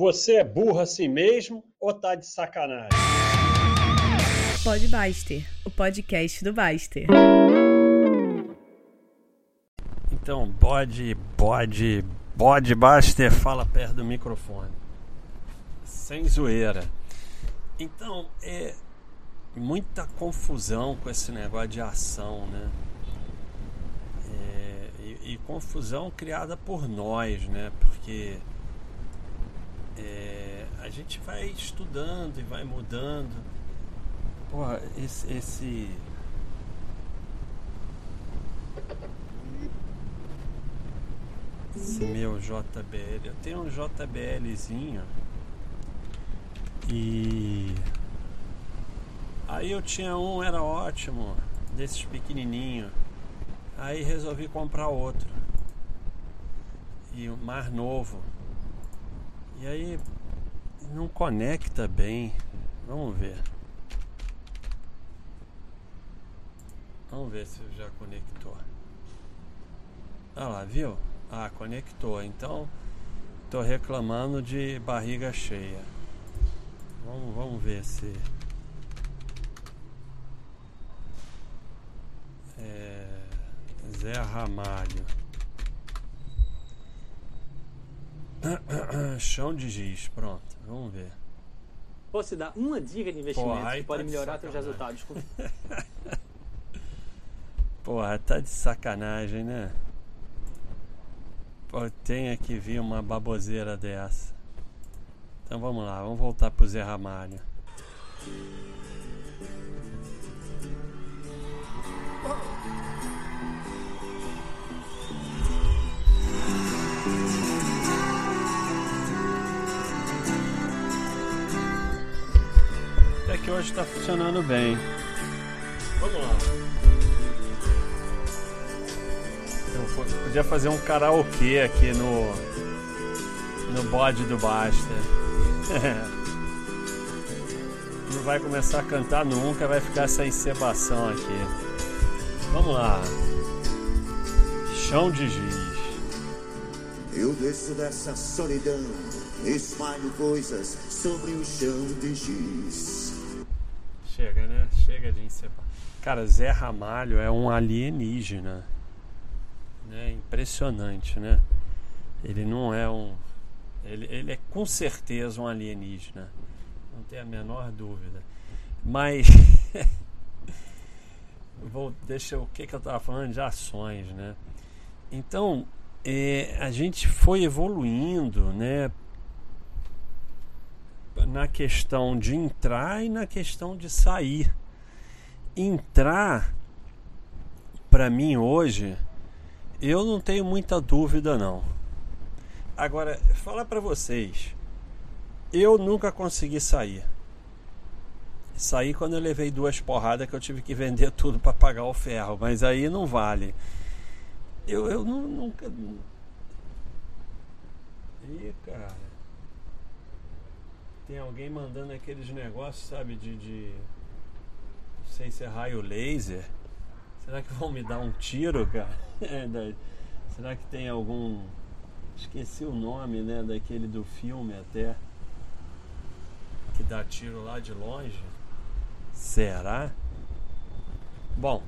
Você é burro assim mesmo ou tá de sacanagem? Pode Baster, o podcast do Baster. Então, bode, bode, bode Baster fala perto do microfone. Sem zoeira. Então, é muita confusão com esse negócio de ação, né? É, e, e confusão criada por nós, né? Porque é, a gente vai estudando e vai mudando. Porra, esse, esse. Esse meu JBL. Eu tenho um JBLzinho. E. Aí eu tinha um, era ótimo, desses pequenininho. Aí resolvi comprar outro. E o mais novo. E aí não conecta bem. Vamos ver. Vamos ver se já conectou. Ah lá, viu? Ah, conectou. Então, tô reclamando de barriga cheia. Vamos, vamos ver se. É, Zé Ramalho. Chão de giz, pronto, vamos ver. Posso te dar uma dica de investimento Porra, que pode tá melhorar seus resultados? Porra, tá de sacanagem, né? Pô, tenha que vir uma baboseira dessa. Então vamos lá, vamos voltar pro Zé Ramalho. Hoje está funcionando bem. Vamos lá. Eu podia fazer um karaokê aqui no no bode do Basta. Não vai começar a cantar nunca, vai ficar essa encebação aqui. Vamos lá. Chão de giz. Eu desço dessa solidão, espalho coisas sobre o chão de giz. Chega, de encebar. Cara, Zé Ramalho é um alienígena. Né? Impressionante, né? Ele não é um. Ele, ele é com certeza um alienígena. Não tem a menor dúvida. Mas. Vou, deixa o que, que eu estava falando de ações, né? Então, é, a gente foi evoluindo, né? na questão de entrar e na questão de sair. Entrar, para mim hoje, eu não tenho muita dúvida não. Agora, falar para vocês, eu nunca consegui sair. Saí quando eu levei duas porradas que eu tive que vender tudo para pagar o ferro, mas aí não vale. Eu, eu nunca. Ih, cara tem alguém mandando aqueles negócios, sabe, de, de. Não sei se é raio laser. Será que vão me dar um tiro, cara? É. Será que tem algum. Esqueci o nome, né? Daquele do filme até. Que dá tiro lá de longe. Será? Bom,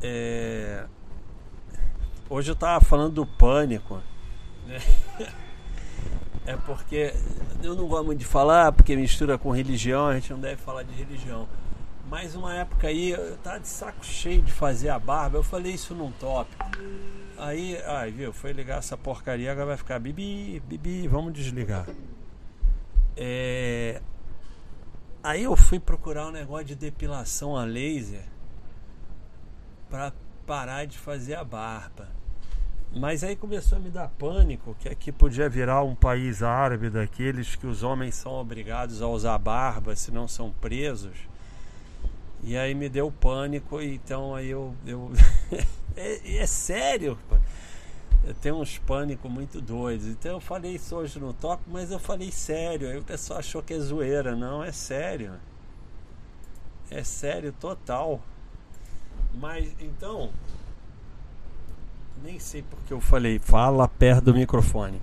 é... hoje eu tava falando do pânico. Né? É porque eu não gosto muito de falar, porque mistura com religião, a gente não deve falar de religião. Mas uma época aí, eu tava de saco cheio de fazer a barba, eu falei isso num tópico. Aí, ai, viu, foi ligar essa porcaria, agora vai ficar bibi, bibi, vamos desligar. É... Aí eu fui procurar um negócio de depilação a laser para parar de fazer a barba. Mas aí começou a me dar pânico que aqui podia virar um país árabe daqueles que os homens são obrigados a usar barba, se não são presos. E aí me deu pânico, então aí eu. eu é, é, sério, eu tenho uns pânico muito doidos. Então eu falei isso hoje no top, mas eu falei sério. Aí o pessoal achou que é zoeira. Não, é sério. É sério total. Mas então, nem sei porque eu falei, fala perto do microfone.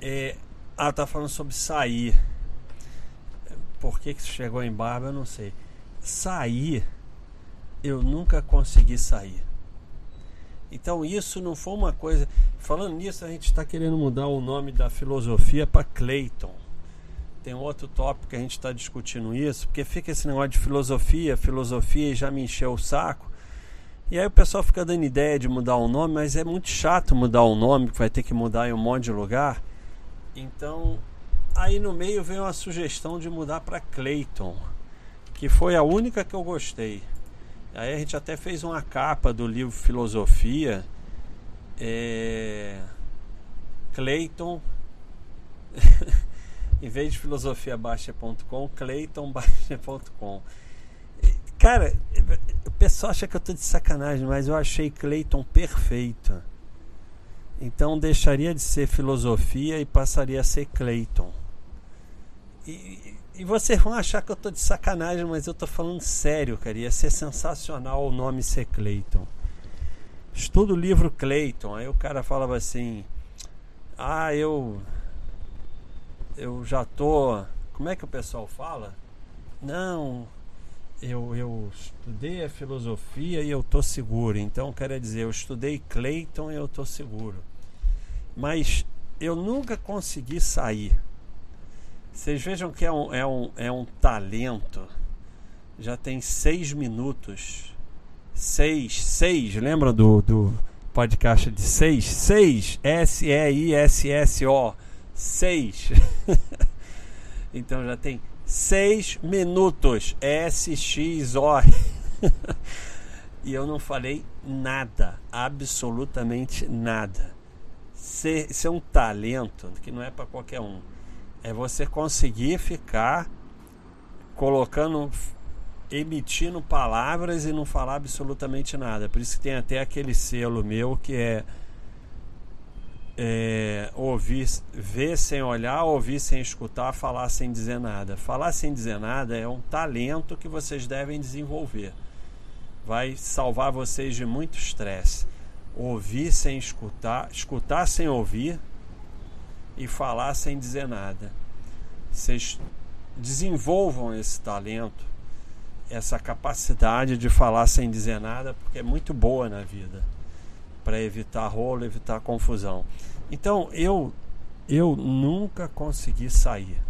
É, Ah, tá falando sobre sair. Por que, que chegou em barba, eu não sei. Sair, eu nunca consegui sair. Então isso não foi uma coisa. Falando nisso, a gente está querendo mudar o nome da filosofia para Clayton. Tem outro tópico que a gente está discutindo isso, porque fica esse negócio de filosofia, filosofia e já me encheu o saco. E aí o pessoal fica dando ideia de mudar o nome, mas é muito chato mudar o nome, que vai ter que mudar em um monte de lugar. Então, aí no meio veio uma sugestão de mudar para Clayton, que foi a única que eu gostei. Aí a gente até fez uma capa do livro Filosofia. É... Clayton. em vez de filosofiabaixa.com, claytonbaixa.com. Cara, o pessoal acha que eu tô de sacanagem, mas eu achei Clayton perfeito. Então deixaria de ser filosofia e passaria a ser Clayton. E, e vocês vão achar que eu tô de sacanagem, mas eu tô falando sério, cara. Ia ser sensacional o nome ser Clayton. Estudo o livro Clayton. Aí o cara falava assim: Ah, eu. Eu já tô. Como é que o pessoal fala? Não, eu, eu estudei a filosofia e eu tô seguro. Então, quer dizer, eu estudei Clayton e eu tô seguro. Mas eu nunca consegui sair. Vocês vejam que é um, é um, é um talento. Já tem seis minutos. Seis, seis. Lembra do, do podcast de seis? Seis. S-E-I-S-S-O. Seis. então já tem seis minutos. S-X-O. e eu não falei nada. Absolutamente nada. Ser, ser um talento que não é para qualquer um é você conseguir ficar colocando, emitindo palavras e não falar absolutamente nada. Por isso que tem até aquele selo meu que é, é ouvir, ver sem olhar, ouvir sem escutar, falar sem dizer nada. Falar sem dizer nada é um talento que vocês devem desenvolver. Vai salvar vocês de muito estresse. Ouvir sem escutar, escutar sem ouvir e falar sem dizer nada. Vocês desenvolvam esse talento, essa capacidade de falar sem dizer nada, porque é muito boa na vida para evitar rolo, evitar confusão. Então eu eu nunca consegui sair.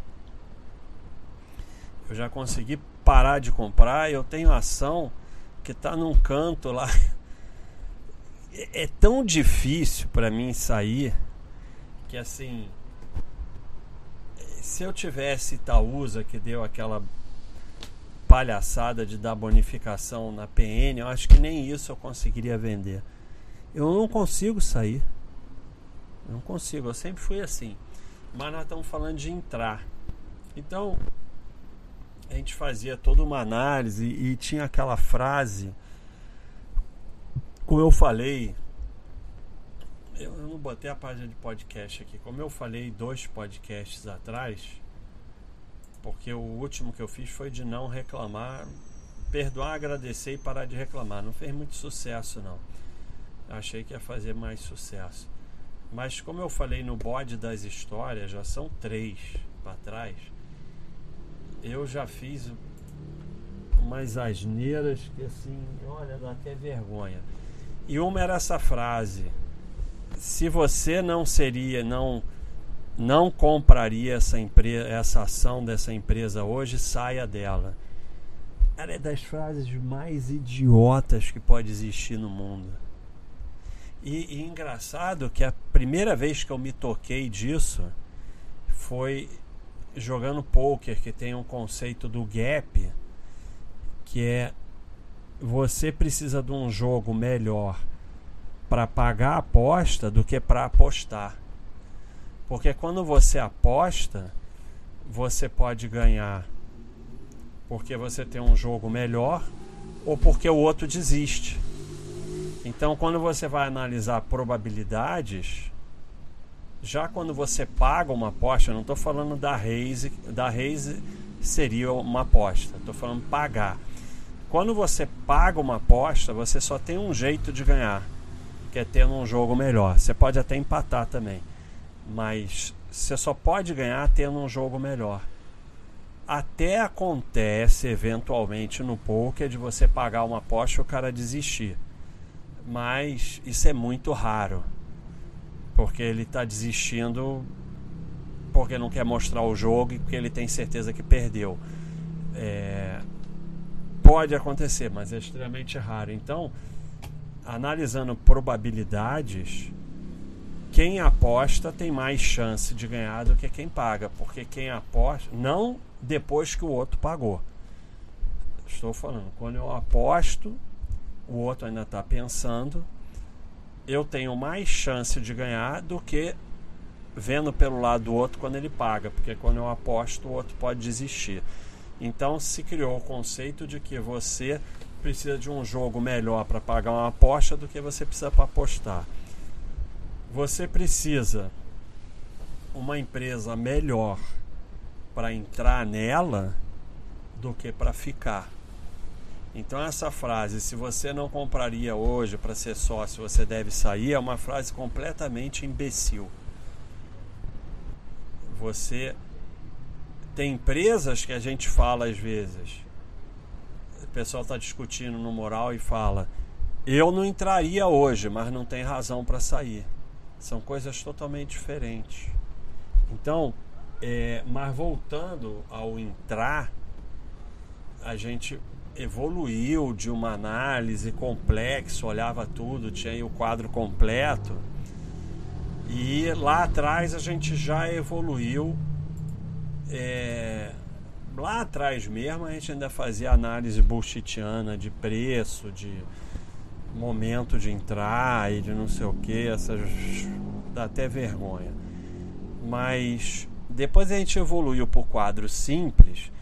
Eu já consegui parar de comprar. Eu tenho ação que está num canto lá. É, é tão difícil para mim sair que assim se eu tivesse Itaúsa que deu aquela palhaçada de dar bonificação na PN, eu acho que nem isso eu conseguiria vender. Eu não consigo sair. Não consigo, eu sempre fui assim. Mas nós estamos falando de entrar. Então, a gente fazia toda uma análise e tinha aquela frase, como eu falei, eu não botei a página de podcast aqui. Como eu falei dois podcasts atrás, porque o último que eu fiz foi de não reclamar, perdoar, agradecer e parar de reclamar. Não fez muito sucesso, não. Achei que ia fazer mais sucesso. Mas como eu falei no bode das histórias, já são três para trás, eu já fiz umas asneiras que assim, olha, dá até vergonha. E uma era essa frase se você não seria, não não compraria essa empresa, essa ação dessa empresa hoje, saia dela. Ela é das frases mais idiotas que pode existir no mundo. E, e engraçado que a primeira vez que eu me toquei disso foi jogando poker, que tem um conceito do gap, que é você precisa de um jogo melhor para pagar a aposta do que para apostar. Porque quando você aposta, você pode ganhar porque você tem um jogo melhor ou porque o outro desiste. Então, quando você vai analisar probabilidades, já quando você paga uma aposta, não estou falando da raise, da raise seria uma aposta, estou falando pagar. Quando você paga uma aposta, você só tem um jeito de ganhar, que é ter um jogo melhor. Você pode até empatar também, mas você só pode ganhar tendo um jogo melhor. Até acontece eventualmente no poker de você pagar uma aposta e o cara desistir. Mas isso é muito raro. Porque ele está desistindo porque não quer mostrar o jogo e porque ele tem certeza que perdeu. É, pode acontecer, mas é extremamente raro. Então, analisando probabilidades, quem aposta tem mais chance de ganhar do que quem paga, porque quem aposta, não depois que o outro pagou. Estou falando, quando eu aposto, o outro ainda está pensando, eu tenho mais chance de ganhar do que vendo pelo lado do outro quando ele paga, porque quando eu aposto, o outro pode desistir. Então se criou o conceito de que você precisa de um jogo melhor para pagar uma aposta do que você precisa para apostar você precisa uma empresa melhor para entrar nela do que para ficar. Então essa frase, se você não compraria hoje para ser sócio, você deve sair, é uma frase completamente imbecil. Você tem empresas que a gente fala às vezes. Pessoal está discutindo no moral e fala: "Eu não entraria hoje, mas não tem razão para sair". São coisas totalmente diferentes. Então, é, mas voltando ao entrar, a gente evoluiu de uma análise complexa, olhava tudo, tinha o quadro completo. E lá atrás a gente já evoluiu. É, lá atrás mesmo a gente ainda fazia análise bullshitiana de preço, de momento de entrar e de não sei o que, essas dá até vergonha. Mas depois a gente evoluiu para o quadro simples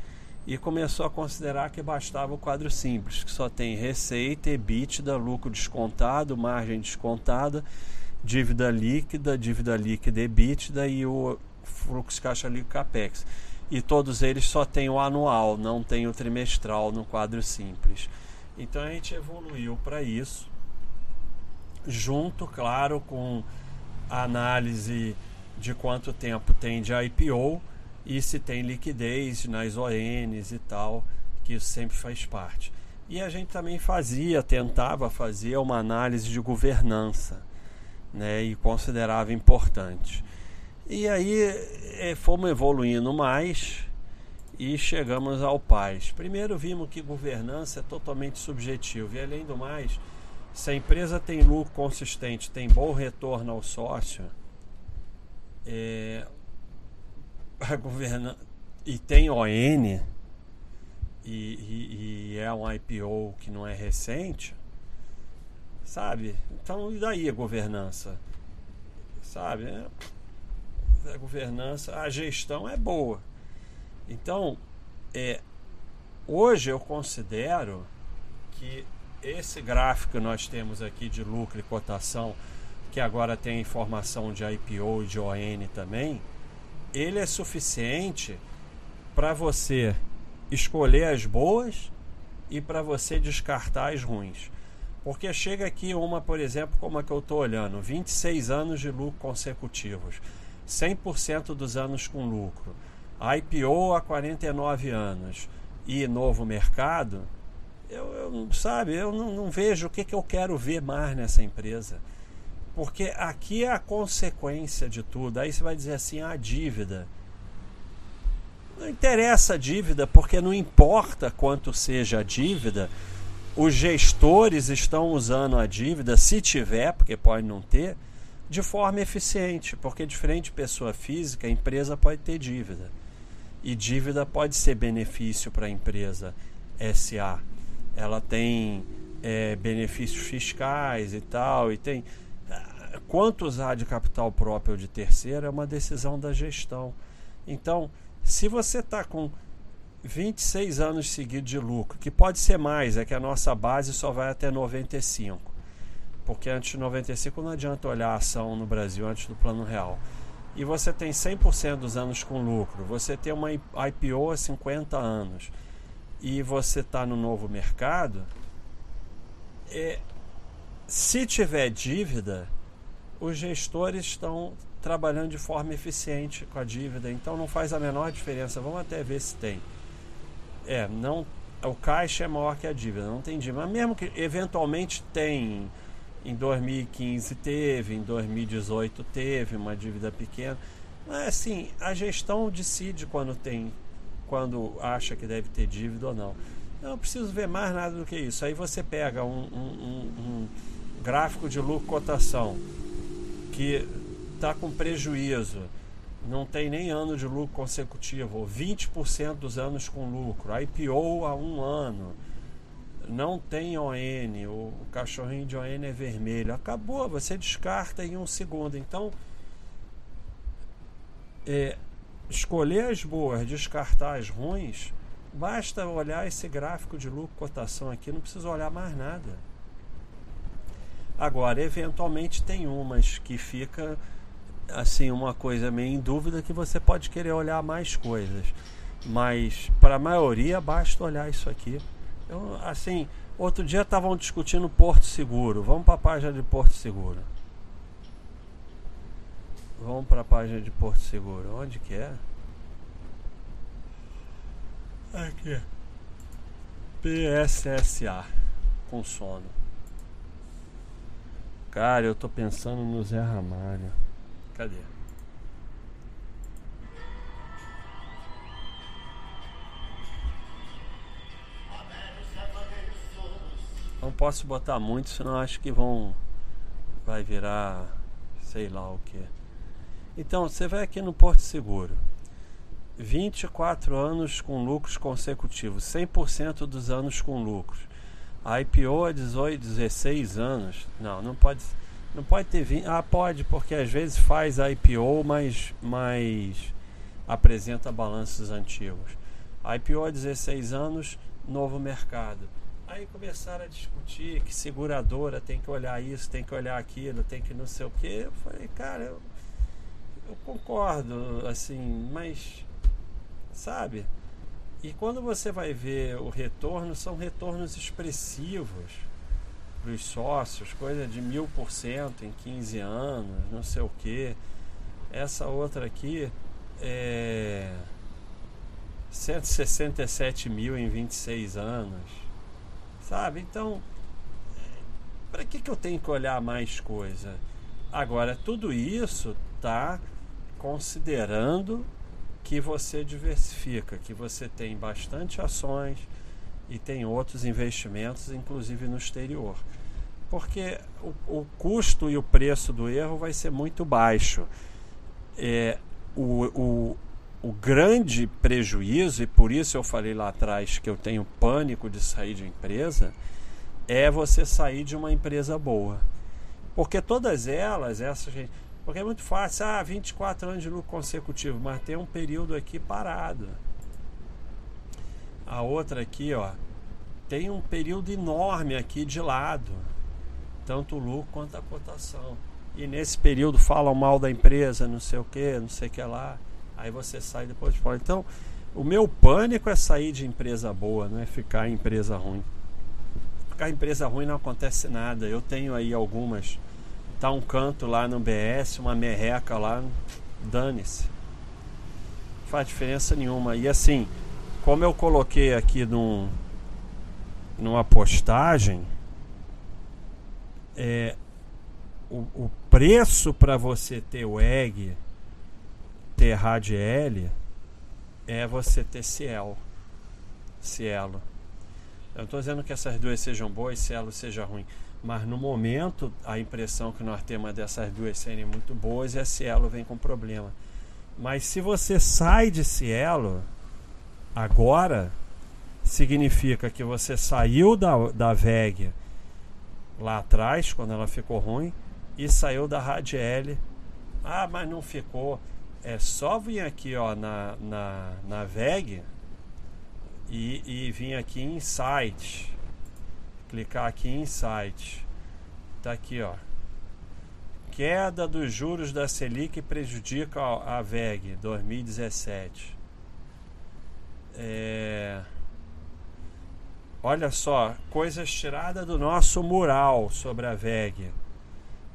e começou a considerar que bastava o quadro simples, que só tem receita, EBITDA, lucro descontado, margem descontada, dívida líquida, dívida líquida EBITDA e o fluxo caixa líquido capex. E todos eles só tem o anual, não tem o trimestral no quadro simples. Então a gente evoluiu para isso, junto, claro, com a análise de quanto tempo tem de IPO e se tem liquidez nas ONs e tal, que isso sempre faz parte. E a gente também fazia, tentava fazer uma análise de governança, né, e considerava importante. E aí é, fomos evoluindo mais e chegamos ao PAS. Primeiro vimos que governança é totalmente subjetivo e além do mais, se a empresa tem lucro consistente, tem bom retorno ao sócio, é, a governa e tem ON e, e, e, é um IPO que não é recente, sabe? Então e daí a governança, sabe? É, a governança, a gestão é boa. Então, é, hoje eu considero que esse gráfico que nós temos aqui de lucro e cotação, que agora tem informação de IPO e de ON também, ele é suficiente para você escolher as boas e para você descartar as ruins. Porque chega aqui uma, por exemplo, como a que eu estou olhando, 26 anos de lucro consecutivos, 100% dos anos com lucro, IPO há 49 anos e novo mercado, eu, eu sabe, eu não, não, vejo o que, que eu quero ver mais nessa empresa. Porque aqui é a consequência de tudo. Aí você vai dizer assim, a ah, dívida. Não interessa a dívida, porque não importa quanto seja a dívida, os gestores estão usando a dívida, se tiver, porque pode não ter, de forma eficiente, porque diferente de pessoa física, a empresa pode ter dívida. E dívida pode ser benefício para a empresa SA ela tem é, benefícios fiscais e tal, e tem. Ah, quanto usar de capital próprio ou de terceiro é uma decisão da gestão. Então, se você está com 26 anos seguidos de lucro, que pode ser mais, é que a nossa base só vai até 95. Porque antes de 95 não adianta olhar a ação no Brasil antes do plano real. E você tem 100% dos anos com lucro, você tem uma IPO há 50 anos e você está no novo mercado, é, se tiver dívida, os gestores estão trabalhando de forma eficiente com a dívida, então não faz a menor diferença. Vamos até ver se tem. É, não, o caixa é maior que a dívida, não tem dívida. Mas mesmo que eventualmente tem, em 2015 teve, em 2018 teve uma dívida pequena. Mas assim, a gestão decide quando tem, quando acha que deve ter dívida ou não. Eu não preciso ver mais nada do que isso. Aí você pega um, um, um, um gráfico de lucro cotação que está com prejuízo, não tem nem ano de lucro consecutivo, 20% dos anos com lucro, IPO há um ano, não tem ON, o, cachorrinho de ON é vermelho, acabou, você descarta em um segundo. Então, é, escolher as boas, descartar as ruins, basta olhar esse gráfico de lucro cotação aqui, não precisa olhar mais nada. Agora, eventualmente tem umas que fica assim uma coisa meio em dúvida que você pode querer olhar mais coisas. Mas para a maioria basta olhar isso aqui. Eu, assim, outro dia estavam discutindo Porto Seguro. Vamos para a página de Porto Seguro. Vamos para a página de Porto Seguro. Onde que é? Aqui. PSSA com sono. Cara, eu tô pensando no Zé Ramalho. Cadê? Posso botar muito, senão acho que vão. Vai virar. sei lá o que. Então, você vai aqui no Porto Seguro. 24 anos com lucros consecutivos, 100% dos anos com lucros. A IPO é 18, 16 anos. Não, não pode, não pode ter 20. Ah, pode, porque às vezes faz a IPO, mas, mas apresenta balanços antigos. A IPO é 16 anos, novo mercado. Aí começaram a discutir que seguradora tem que olhar isso, tem que olhar aquilo, tem que não sei o que. Eu falei, cara, eu, eu concordo, assim, mas sabe? E quando você vai ver o retorno, são retornos expressivos para os sócios, coisa de mil por cento em 15 anos, não sei o que. Essa outra aqui é 167 mil em 26 anos, sabe? Então, para que, que eu tenho que olhar mais coisa? Agora, tudo isso está considerando que você diversifica, que você tem bastante ações e tem outros investimentos, inclusive no exterior. Porque o, o custo e o preço do erro vai ser muito baixo. É, o, o, o grande prejuízo, e por isso eu falei lá atrás que eu tenho pânico de sair de empresa, é você sair de uma empresa boa. Porque todas elas, essas porque é muito fácil, ah, 24 anos de lucro consecutivo, mas tem um período aqui parado. A outra aqui, ó, tem um período enorme aqui de lado, tanto o lucro quanto a cotação. E nesse período falam mal da empresa, não sei o que, não sei o que lá. Aí você sai depois de fora. Então, o meu pânico é sair de empresa boa, não é ficar em empresa ruim. Ficar em empresa ruim não acontece nada. Eu tenho aí algumas tá um canto lá no BS, uma merreca lá, dane-se. Não faz diferença nenhuma. E assim, como eu coloquei aqui num, numa postagem, é, o, o preço para você ter o EG, ter RADL, é você ter Cielo. Cielo. Eu estou dizendo que essas duas sejam boas Cielo seja ruim. Mas no momento, a impressão que nós temos dessas duas serem muito boas a Cielo vem com problema. Mas se você sai de Cielo agora, significa que você saiu da, da VEG lá atrás, quando ela ficou ruim, e saiu da Radiel. Ah, mas não ficou. É só vir aqui ó, na, na, na VEG e, e vir aqui em Site clicar aqui em Insight. Tá aqui, ó. Queda dos juros da Selic prejudica a VEG 2017. É... Olha só, coisas tiradas do nosso mural sobre a VEG.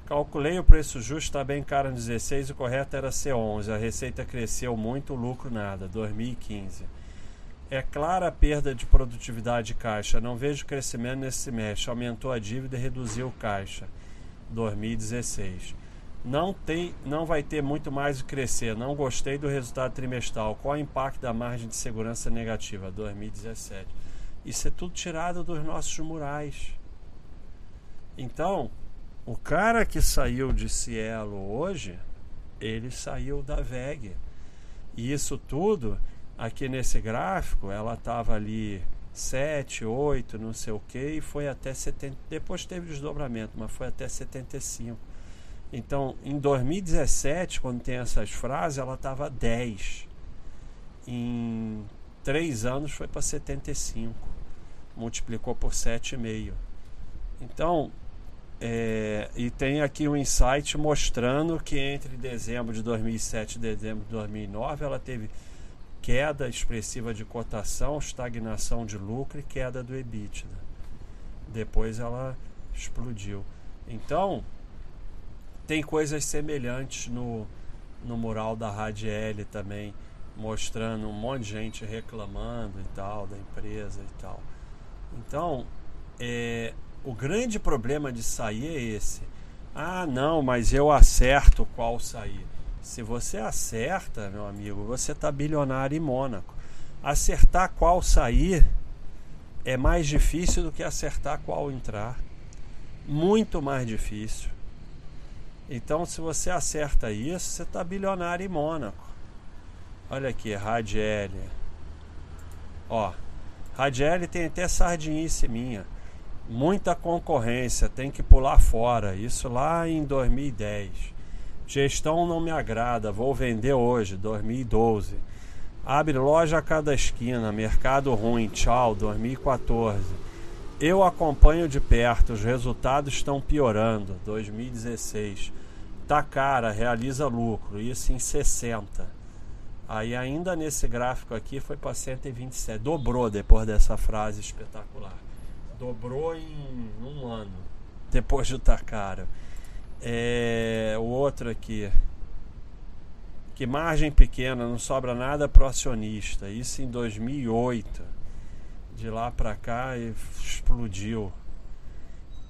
Calculei o preço justo, está bem caro no 16, o correto era ser 11. A receita cresceu muito, o lucro nada, 2015. É clara a perda de produtividade de caixa, não vejo crescimento nesse semestre, aumentou a dívida e reduziu o caixa, 2016. Não, tem, não vai ter muito mais o crescer, não gostei do resultado trimestral. Qual o impacto da margem de segurança negativa, 2017? Isso é tudo tirado dos nossos murais. Então, o cara que saiu de Cielo hoje, ele saiu da VEG. E isso tudo, aqui nesse gráfico, ela estava ali 7, 8, não sei o que, e foi até 70. Depois teve desdobramento, mas foi até 75. Então, em 2017, quando tem essas frases, ela estava 10. Em 3 anos foi para 75. Multiplicou por 7,5. Então, é, e tem aqui um insight mostrando que entre dezembro de 2007 e dezembro de 2009 ela teve queda expressiva de cotação, estagnação de lucro e queda do EBITDA. Depois ela explodiu. Então, tem coisas semelhantes no, no mural da Radiel também, mostrando um monte de gente reclamando e tal, da empresa e tal. Então, é, o grande problema de sair é esse. Ah, não, mas eu acerto qual sair. Se você acerta, meu amigo, você está bilionário em Mônaco. Acertar qual sair é mais difícil do que acertar qual entrar. Muito mais difícil. Então, se você acerta isso, você está bilionário em Mônaco. Olha aqui, Radiel. Ó, Radiel tem até sardinice minha muita concorrência, tem que pular fora. Isso lá em 2010. Gestão não me agrada, vou vender hoje, 2012. Abre loja a cada esquina, mercado ruim, tchau, 2014. Eu acompanho de perto, os resultados estão piorando, 2016. Tá cara, realiza lucro, isso em 60. Aí ainda nesse gráfico aqui foi para 127, dobrou depois dessa frase espetacular. Dobrou em um ano. Depois de estar caro. É, o outro aqui. Que margem pequena, não sobra nada para o acionista. Isso em 2008. De lá para cá explodiu.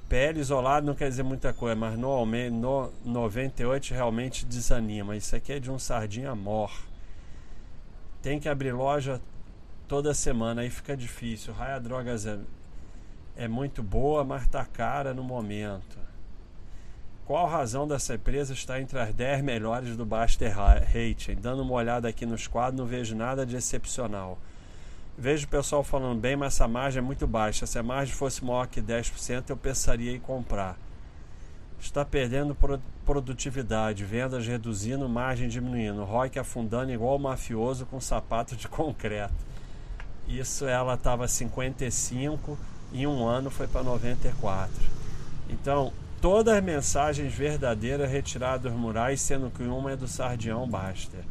Pele isolado não quer dizer muita coisa, mas no, no 98 realmente desanima. Isso aqui é de um sardinha mor. Tem que abrir loja toda semana, aí fica difícil. Raia Drogas é muito boa, mas está cara no momento. Qual razão dessa empresa estar entre as 10 melhores do Baster Rating? Dando uma olhada aqui nos quadros, não vejo nada de excepcional. Vejo o pessoal falando bem, mas essa margem é muito baixa. Se a margem fosse maior que 10%, eu pensaria em comprar. Está perdendo produtividade, vendas reduzindo, margem diminuindo, ROIC afundando igual o mafioso com sapato de concreto. Isso ela estava 55 em um ano foi para 94. Então, todas as mensagens verdadeiras retiradas dos murais, sendo que uma é do Sardião Baster.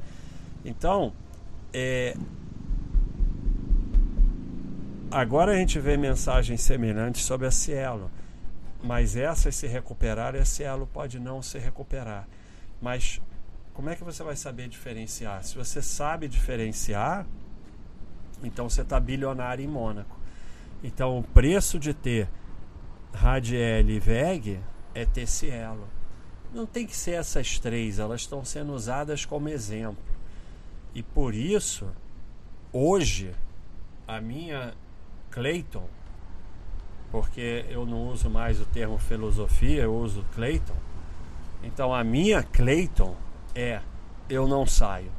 Então, é, agora a gente vê mensagens semelhantes sobre a Cielo, mas essas se recuperarem, a Cielo pode não se recuperar. Mas como é que você vai saber diferenciar? Se você sabe diferenciar, então você está bilionário em Mônaco. Então o preço de ter Radiel e VEG é ter Cielo. Não tem que ser essas três, elas estão sendo usadas como exemplo. E por isso, hoje, a minha Clayton, porque eu não uso mais o termo filosofia, eu uso Clayton. Então a minha Clayton é eu não saio.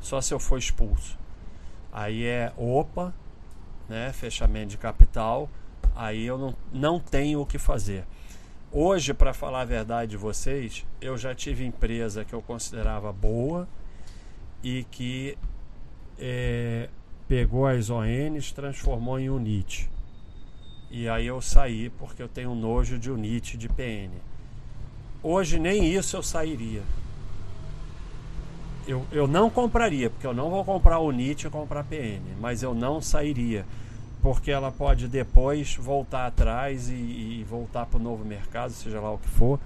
Só se eu for expulso. Aí é opa, né, fechamento de capital, aí eu não, não tenho o que fazer. Hoje, para falar a verdade de vocês, eu já tive empresa que eu considerava boa e que é, pegou as ONs, transformou em UNIT. E aí eu saí porque eu tenho nojo de UNIT de PN. Hoje nem isso eu sairia. Eu, eu não compraria, porque eu não vou comprar UNIT e comprar PN, mas eu não sairia porque ela pode depois voltar atrás e, e voltar para o novo mercado, seja lá o que for.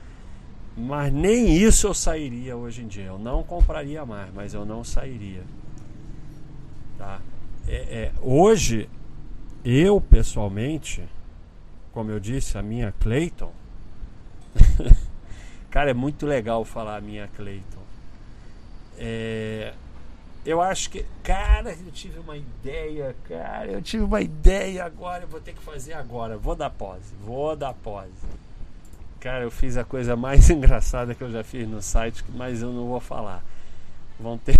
Mas nem isso eu sairia hoje em dia. Eu não compraria mais, mas eu não sairia. Tá? É, é, hoje, eu pessoalmente, como eu disse, a minha Clayton. cara, é muito legal falar a minha Clayton. É, eu acho que, cara, eu tive uma ideia, cara, eu tive uma ideia agora, eu vou ter que fazer agora. Vou dar pose, vou dar pose. Cara, eu fiz a coisa mais engraçada que eu já fiz no site, mas eu não vou falar. Vão ter.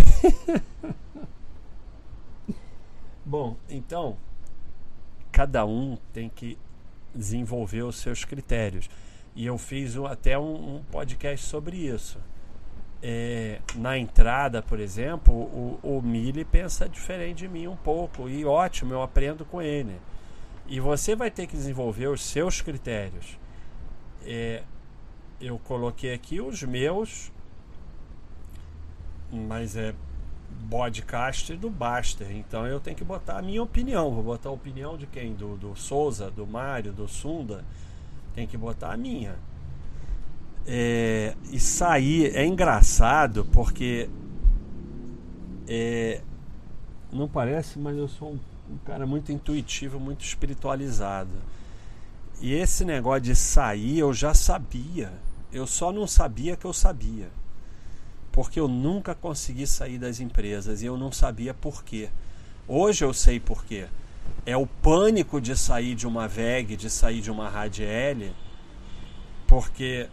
Bom, então, cada um tem que desenvolver os seus critérios. E eu fiz até um, um podcast sobre isso é, na entrada, por exemplo, o, o Mili pensa diferente de mim um pouco. E ótimo, eu aprendo com ele. E você vai ter que desenvolver os seus critérios. É, eu coloquei aqui os meus, mas é podcast do Baster. Então eu tenho que botar a minha opinião. Vou botar a opinião de quem? Do, do Souza, do Mário, do Sunda. Tem que botar a minha. É, e sair é engraçado porque é, não parece, mas eu sou um, um, cara muito intuitivo, muito espiritualizado. E esse negócio de sair eu já sabia. Eu só não sabia que eu sabia. Porque eu nunca consegui sair das empresas e eu não sabia por quê. Hoje eu sei por quê. É o pânico de sair de uma VEG, de sair de uma Radiel, porque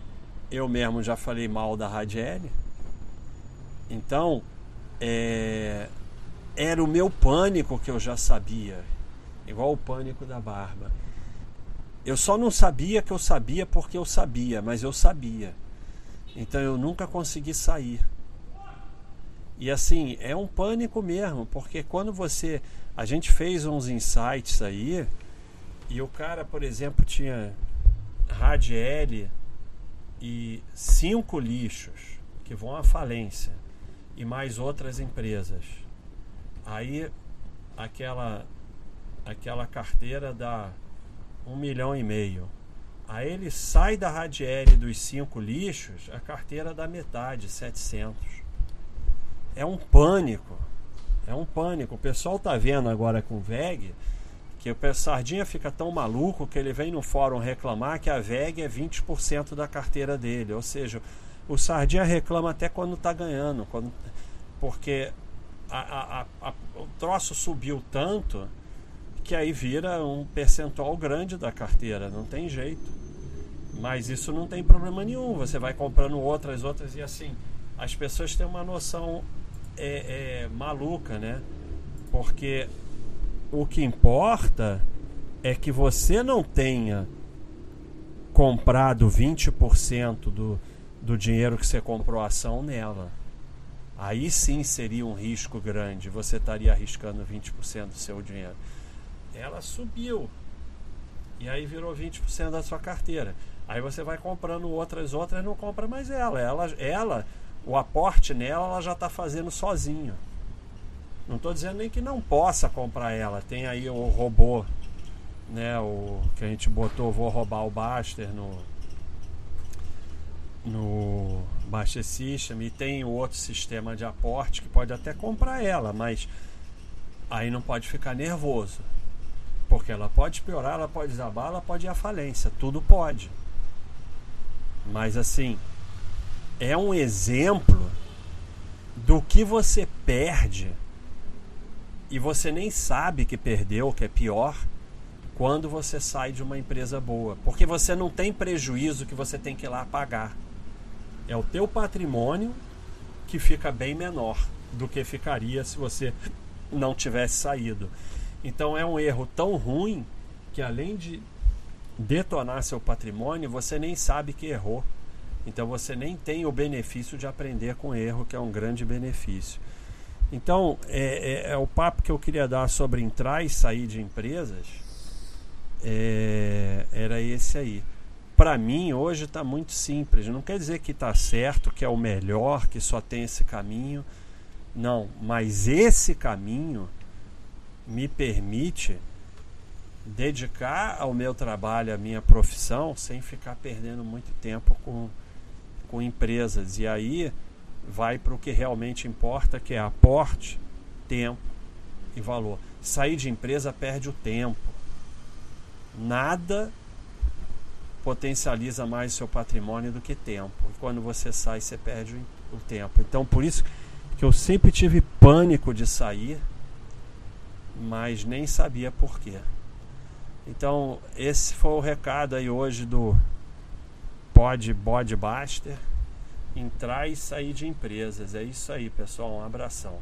eu mesmo já falei mal da Radiel. Então, é, era o meu pânico que eu já sabia, igual o pânico da barba. Eu só não sabia que eu sabia porque eu sabia, mas eu sabia. Então eu nunca consegui sair. E assim, é um pânico mesmo, porque quando você. A gente fez uns insights aí, e o cara, por exemplo, tinha Radiel e cinco lixos que vão à falência e mais outras empresas. Aí aquela aquela carteira dá um milhão e meio. Aí ele sai da Radiel dos cinco lixos, a carteira dá metade, 700. É um pânico. É um pânico. O pessoal tá vendo agora com VEG que o Sardinha fica tão maluco que ele vem no fórum reclamar que a VEG é 20% da carteira dele. Ou seja, o Sardinha reclama até quando está ganhando, quando, porque a, a, a, o troço subiu tanto que aí vira um percentual grande da carteira, não tem jeito. Mas isso não tem problema nenhum, você vai comprando outras, outras e assim. As pessoas têm uma noção é, é, maluca, né? Porque o que importa é que você não tenha comprado 20% do, do dinheiro que você comprou a ação nela. Aí sim seria um risco grande, você estaria arriscando 20% do seu dinheiro. Ela subiu. E aí virou 20% da sua carteira. Aí você vai comprando outras, outras não compra mais ela. Ela, ela o aporte nela, ela já está fazendo sozinho. Não estou dizendo nem que não possa comprar ela. Tem aí o robô, né? O que a gente botou, vou roubar o Baster no no Baster System e tem o outro sistema de aporte que pode até comprar ela, mas aí não pode ficar nervoso. Porque ela pode piorar, ela pode desabar, ela pode ir à falência, tudo pode. Mas assim, é um exemplo do que você perde e você nem sabe que perdeu, que é pior, quando você sai de uma empresa boa, porque você não tem prejuízo que você tem que ir lá pagar. É o teu patrimônio que fica bem menor do que ficaria se você não tivesse saído. Então é um erro tão ruim que além de detonar seu patrimônio, você nem sabe que errou. Então você nem tem o benefício de aprender com erro, que é um grande benefício. Então, é, é, é, o papo que eu queria dar sobre entrar e sair de empresas. É, era esse aí. Para mim, hoje está muito simples. Não quer dizer que está certo, que é o melhor, que só tem esse caminho. Não, mas esse caminho me permite dedicar ao meu trabalho, à minha profissão, sem ficar perdendo muito tempo com, com empresas. E aí vai para o que realmente importa, que é aporte, tempo e valor. Sair de empresa perde o tempo. Nada potencializa mais seu patrimônio do que tempo. E quando você sai, você perde o tempo. Então, por isso que eu sempre tive pânico de sair, mas nem sabia por quê. Então, esse foi o recado aí hoje do Pod Bodbuster. Entrar e sair de empresas. É isso aí, pessoal. Um abração.